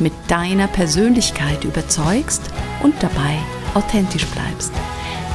mit deiner Persönlichkeit überzeugst und dabei authentisch bleibst.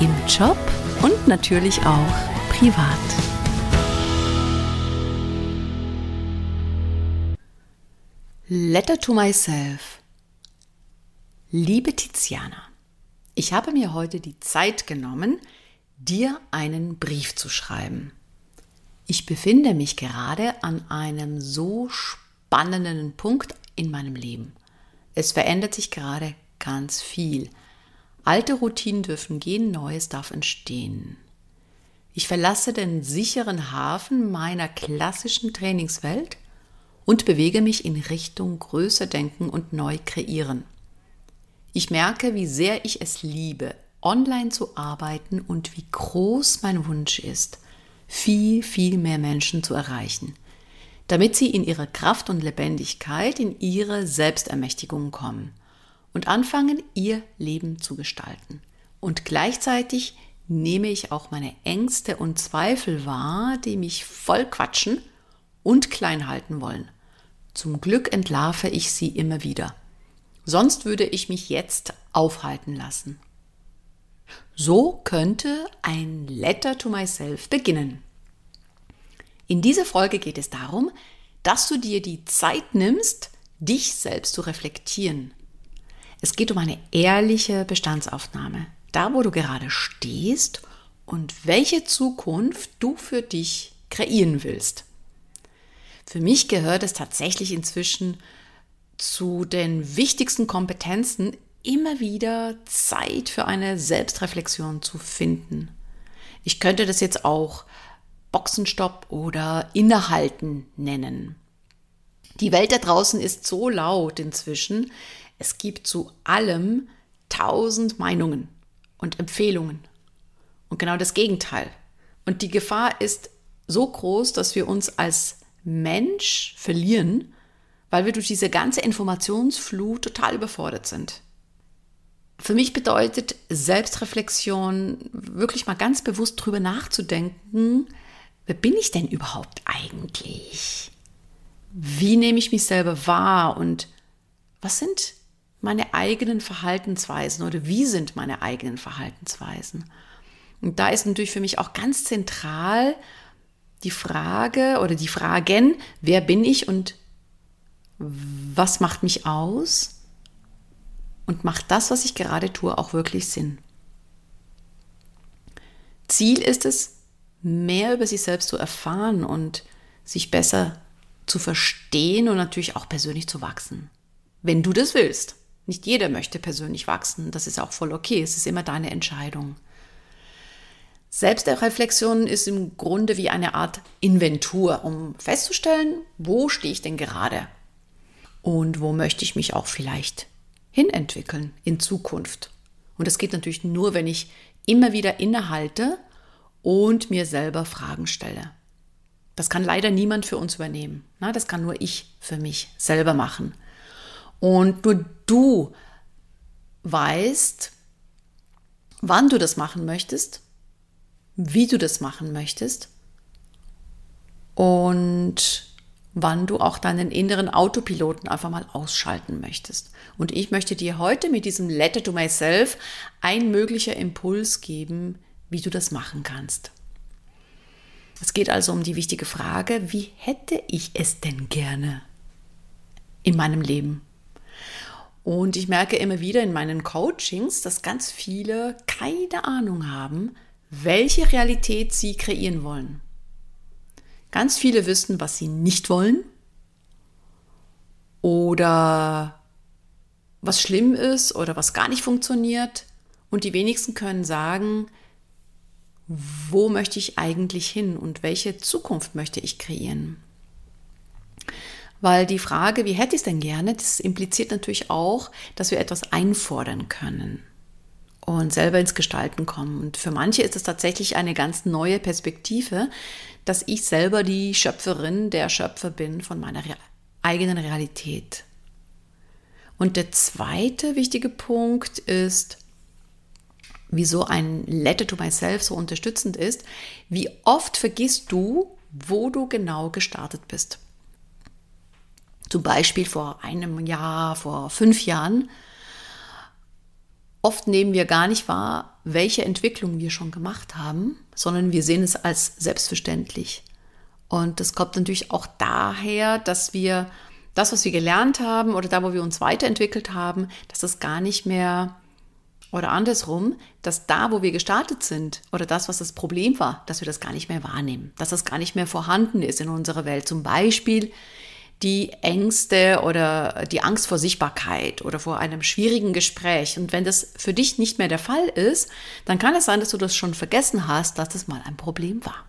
Im Job und natürlich auch privat. Letter to myself. Liebe Tiziana, ich habe mir heute die Zeit genommen, dir einen Brief zu schreiben. Ich befinde mich gerade an einem so spannenden Punkt in meinem Leben. Es verändert sich gerade ganz viel. Alte Routinen dürfen gehen, Neues darf entstehen. Ich verlasse den sicheren Hafen meiner klassischen Trainingswelt und bewege mich in Richtung größer denken und neu kreieren. Ich merke, wie sehr ich es liebe, online zu arbeiten und wie groß mein Wunsch ist, viel, viel mehr Menschen zu erreichen – damit sie in ihre Kraft und Lebendigkeit, in ihre Selbstermächtigung kommen und anfangen, ihr Leben zu gestalten. Und gleichzeitig nehme ich auch meine Ängste und Zweifel wahr, die mich voll quatschen und klein halten wollen. Zum Glück entlarve ich sie immer wieder. Sonst würde ich mich jetzt aufhalten lassen. So könnte ein Letter to myself beginnen. In dieser Folge geht es darum, dass du dir die Zeit nimmst, dich selbst zu reflektieren. Es geht um eine ehrliche Bestandsaufnahme, da wo du gerade stehst und welche Zukunft du für dich kreieren willst. Für mich gehört es tatsächlich inzwischen zu den wichtigsten Kompetenzen, immer wieder Zeit für eine Selbstreflexion zu finden. Ich könnte das jetzt auch Boxenstopp oder Innehalten nennen. Die Welt da draußen ist so laut inzwischen. Es gibt zu allem tausend Meinungen und Empfehlungen. Und genau das Gegenteil. Und die Gefahr ist so groß, dass wir uns als Mensch verlieren, weil wir durch diese ganze Informationsflut total überfordert sind. Für mich bedeutet Selbstreflexion wirklich mal ganz bewusst drüber nachzudenken, wer bin ich denn überhaupt eigentlich? Wie nehme ich mich selber wahr und was sind meine eigenen Verhaltensweisen oder wie sind meine eigenen Verhaltensweisen? Und da ist natürlich für mich auch ganz zentral die Frage oder die Fragen, wer bin ich und was macht mich aus? Und macht das, was ich gerade tue, auch wirklich Sinn? Ziel ist es, mehr über sich selbst zu erfahren und sich besser zu verstehen und natürlich auch persönlich zu wachsen. Wenn du das willst. Nicht jeder möchte persönlich wachsen. Das ist auch voll okay. Es ist immer deine Entscheidung. Selbstreflexion ist im Grunde wie eine Art Inventur, um festzustellen, wo stehe ich denn gerade? Und wo möchte ich mich auch vielleicht hinentwickeln in Zukunft? Und das geht natürlich nur, wenn ich immer wieder innehalte und mir selber Fragen stelle. Das kann leider niemand für uns übernehmen. Das kann nur ich für mich selber machen. Und nur du weißt, wann du das machen möchtest, wie du das machen möchtest und wann du auch deinen inneren Autopiloten einfach mal ausschalten möchtest. Und ich möchte dir heute mit diesem Letter to Myself ein möglicher Impuls geben, wie du das machen kannst. Es geht also um die wichtige Frage, wie hätte ich es denn gerne in meinem Leben? Und ich merke immer wieder in meinen Coachings, dass ganz viele keine Ahnung haben, welche Realität sie kreieren wollen. Ganz viele wissen, was sie nicht wollen oder was schlimm ist oder was gar nicht funktioniert. Und die wenigsten können sagen, wo möchte ich eigentlich hin und welche Zukunft möchte ich kreieren. Weil die Frage, wie hätte ich es denn gerne, das impliziert natürlich auch, dass wir etwas einfordern können und selber ins Gestalten kommen. Und für manche ist es tatsächlich eine ganz neue Perspektive, dass ich selber die Schöpferin, der Schöpfer bin von meiner eigenen Realität. Und der zweite wichtige Punkt ist, wieso ein Letter to Myself so unterstützend ist, wie oft vergisst du, wo du genau gestartet bist. Zum Beispiel vor einem Jahr, vor fünf Jahren. Oft nehmen wir gar nicht wahr, welche Entwicklung wir schon gemacht haben, sondern wir sehen es als selbstverständlich. Und das kommt natürlich auch daher, dass wir das, was wir gelernt haben oder da, wo wir uns weiterentwickelt haben, dass das gar nicht mehr oder andersrum, dass da, wo wir gestartet sind oder das, was das Problem war, dass wir das gar nicht mehr wahrnehmen, dass das gar nicht mehr vorhanden ist in unserer Welt. Zum Beispiel die Ängste oder die Angst vor Sichtbarkeit oder vor einem schwierigen Gespräch. Und wenn das für dich nicht mehr der Fall ist, dann kann es sein, dass du das schon vergessen hast, dass das mal ein Problem war.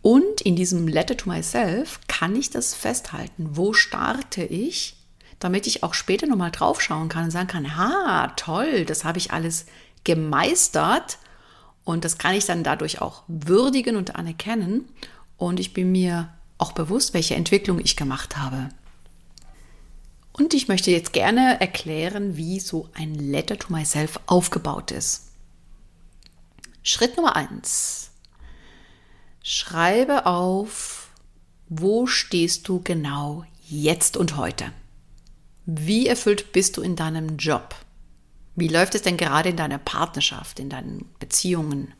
Und in diesem Letter to Myself kann ich das festhalten. Wo starte ich? Damit ich auch später nochmal draufschauen kann und sagen kann, ha, toll, das habe ich alles gemeistert und das kann ich dann dadurch auch würdigen und anerkennen und ich bin mir auch bewusst, welche Entwicklung ich gemacht habe. Und ich möchte jetzt gerne erklären, wie so ein Letter to Myself aufgebaut ist. Schritt Nummer eins: Schreibe auf, wo stehst du genau jetzt und heute. Wie erfüllt bist du in deinem Job? Wie läuft es denn gerade in deiner Partnerschaft, in deinen Beziehungen,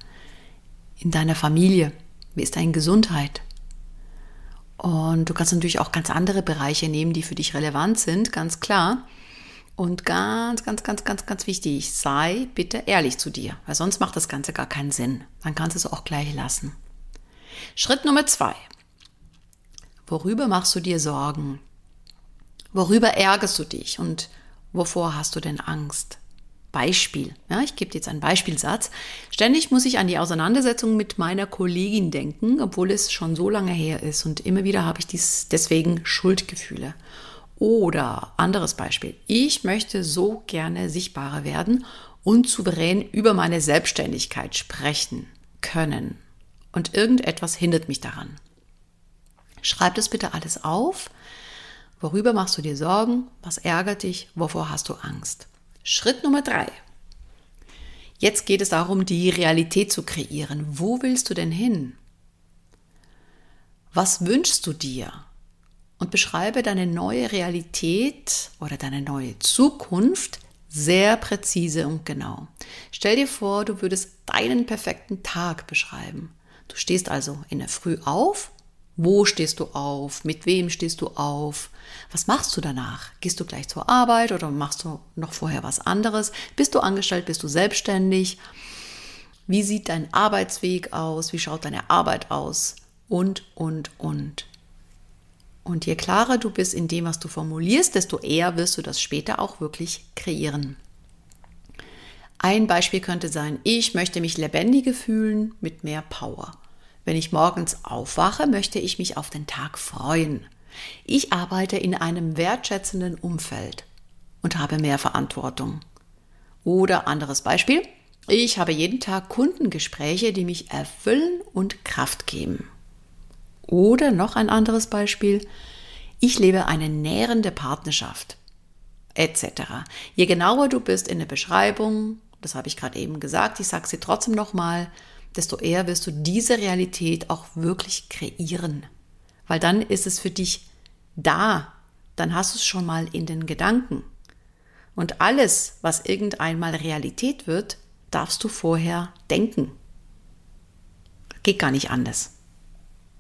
in deiner Familie? Wie ist deine Gesundheit? Und du kannst natürlich auch ganz andere Bereiche nehmen, die für dich relevant sind, ganz klar. Und ganz, ganz, ganz, ganz, ganz wichtig, sei bitte ehrlich zu dir, weil sonst macht das Ganze gar keinen Sinn. Dann kannst du es auch gleich lassen. Schritt Nummer zwei. Worüber machst du dir Sorgen? Worüber ärgerst du dich und wovor hast du denn Angst? Beispiel. Ja, ich gebe jetzt einen Beispielsatz. Ständig muss ich an die Auseinandersetzung mit meiner Kollegin denken, obwohl es schon so lange her ist und immer wieder habe ich dies deswegen Schuldgefühle. Oder anderes Beispiel. Ich möchte so gerne sichtbarer werden und souverän über meine Selbstständigkeit sprechen können. Und irgendetwas hindert mich daran. Schreib das bitte alles auf Worüber machst du dir Sorgen? Was ärgert dich? Wovor hast du Angst? Schritt Nummer drei. Jetzt geht es darum, die Realität zu kreieren. Wo willst du denn hin? Was wünschst du dir? Und beschreibe deine neue Realität oder deine neue Zukunft sehr präzise und genau. Stell dir vor, du würdest deinen perfekten Tag beschreiben. Du stehst also in der Früh auf wo stehst du auf? Mit wem stehst du auf? Was machst du danach? Gehst du gleich zur Arbeit oder machst du noch vorher was anderes? Bist du angestellt? Bist du selbstständig? Wie sieht dein Arbeitsweg aus? Wie schaut deine Arbeit aus? Und, und, und. Und je klarer du bist in dem, was du formulierst, desto eher wirst du das später auch wirklich kreieren. Ein Beispiel könnte sein, ich möchte mich lebendiger fühlen mit mehr Power. Wenn ich morgens aufwache, möchte ich mich auf den Tag freuen. Ich arbeite in einem wertschätzenden Umfeld und habe mehr Verantwortung. Oder anderes Beispiel, ich habe jeden Tag Kundengespräche, die mich erfüllen und Kraft geben. Oder noch ein anderes Beispiel, ich lebe eine nährende Partnerschaft etc. Je genauer du bist in der Beschreibung, das habe ich gerade eben gesagt, ich sage sie trotzdem nochmal, desto eher wirst du diese Realität auch wirklich kreieren. Weil dann ist es für dich da, dann hast du es schon mal in den Gedanken. Und alles, was irgendeinmal Realität wird, darfst du vorher denken. Geht gar nicht anders.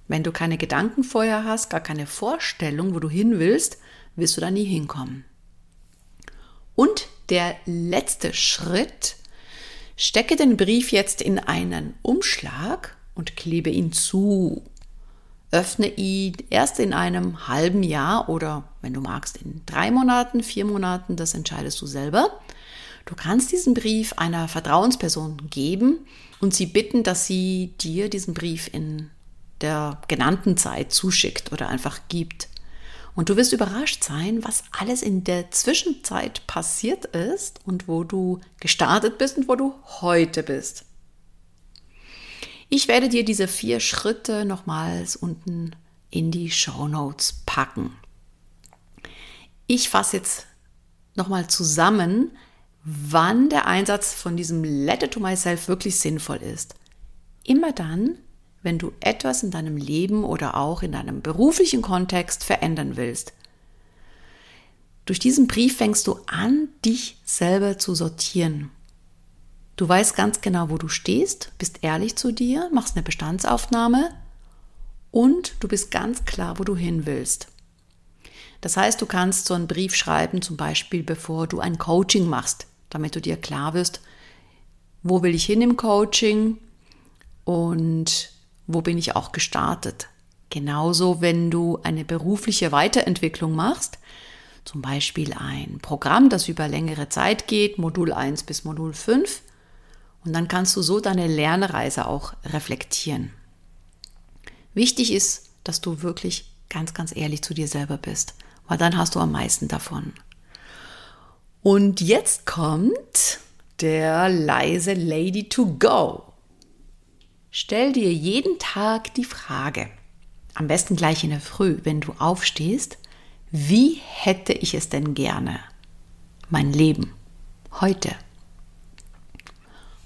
Wenn du keine Gedanken vorher hast, gar keine Vorstellung, wo du hin willst, wirst du da nie hinkommen. Und der letzte Schritt, stecke den Brief jetzt in einen Umschlag und klebe ihn zu. Öffne ihn erst in einem halben Jahr oder wenn du magst in drei Monaten, vier Monaten, das entscheidest du selber. Du kannst diesen Brief einer Vertrauensperson geben und sie bitten, dass sie dir diesen Brief in der genannten Zeit zuschickt oder einfach gibt. Und du wirst überrascht sein, was alles in der Zwischenzeit passiert ist und wo du gestartet bist und wo du heute bist. Ich werde dir diese vier Schritte nochmals unten in die Show Notes packen. Ich fasse jetzt nochmal zusammen, wann der Einsatz von diesem Letter to Myself wirklich sinnvoll ist. Immer dann, wenn du etwas in deinem Leben oder auch in deinem beruflichen Kontext verändern willst. Durch diesen Brief fängst du an, dich selber zu sortieren. Du weißt ganz genau, wo du stehst, bist ehrlich zu dir, machst eine Bestandsaufnahme und du bist ganz klar, wo du hin willst. Das heißt, du kannst so einen Brief schreiben, zum Beispiel bevor du ein Coaching machst, damit du dir klar wirst, wo will ich hin im Coaching und wo bin ich auch gestartet. Genauso, wenn du eine berufliche Weiterentwicklung machst, zum Beispiel ein Programm, das über längere Zeit geht, Modul 1 bis Modul 5, und dann kannst du so deine Lernreise auch reflektieren. Wichtig ist, dass du wirklich ganz, ganz ehrlich zu dir selber bist, weil dann hast du am meisten davon. Und jetzt kommt der leise Lady to go. Stell dir jeden Tag die Frage, am besten gleich in der Früh, wenn du aufstehst, wie hätte ich es denn gerne? Mein Leben, heute.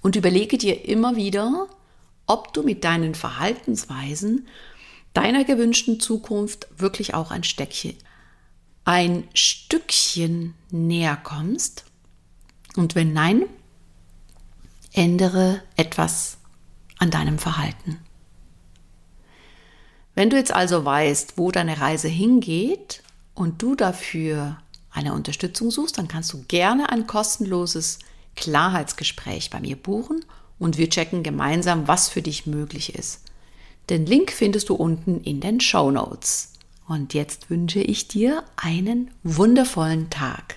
Und überlege dir immer wieder, ob du mit deinen Verhaltensweisen deiner gewünschten Zukunft wirklich auch ein Steckchen, ein Stückchen näher kommst. Und wenn nein, ändere etwas an deinem Verhalten. Wenn du jetzt also weißt, wo deine Reise hingeht und du dafür eine Unterstützung suchst, dann kannst du gerne ein kostenloses Klarheitsgespräch bei mir buchen und wir checken gemeinsam, was für dich möglich ist. Den Link findest du unten in den Show Notes. Und jetzt wünsche ich dir einen wundervollen Tag.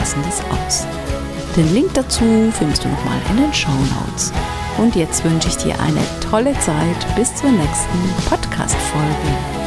Passendes aus. Den Link dazu findest du nochmal in den Show Notes. Und jetzt wünsche ich dir eine tolle Zeit bis zur nächsten Podcast-Folge.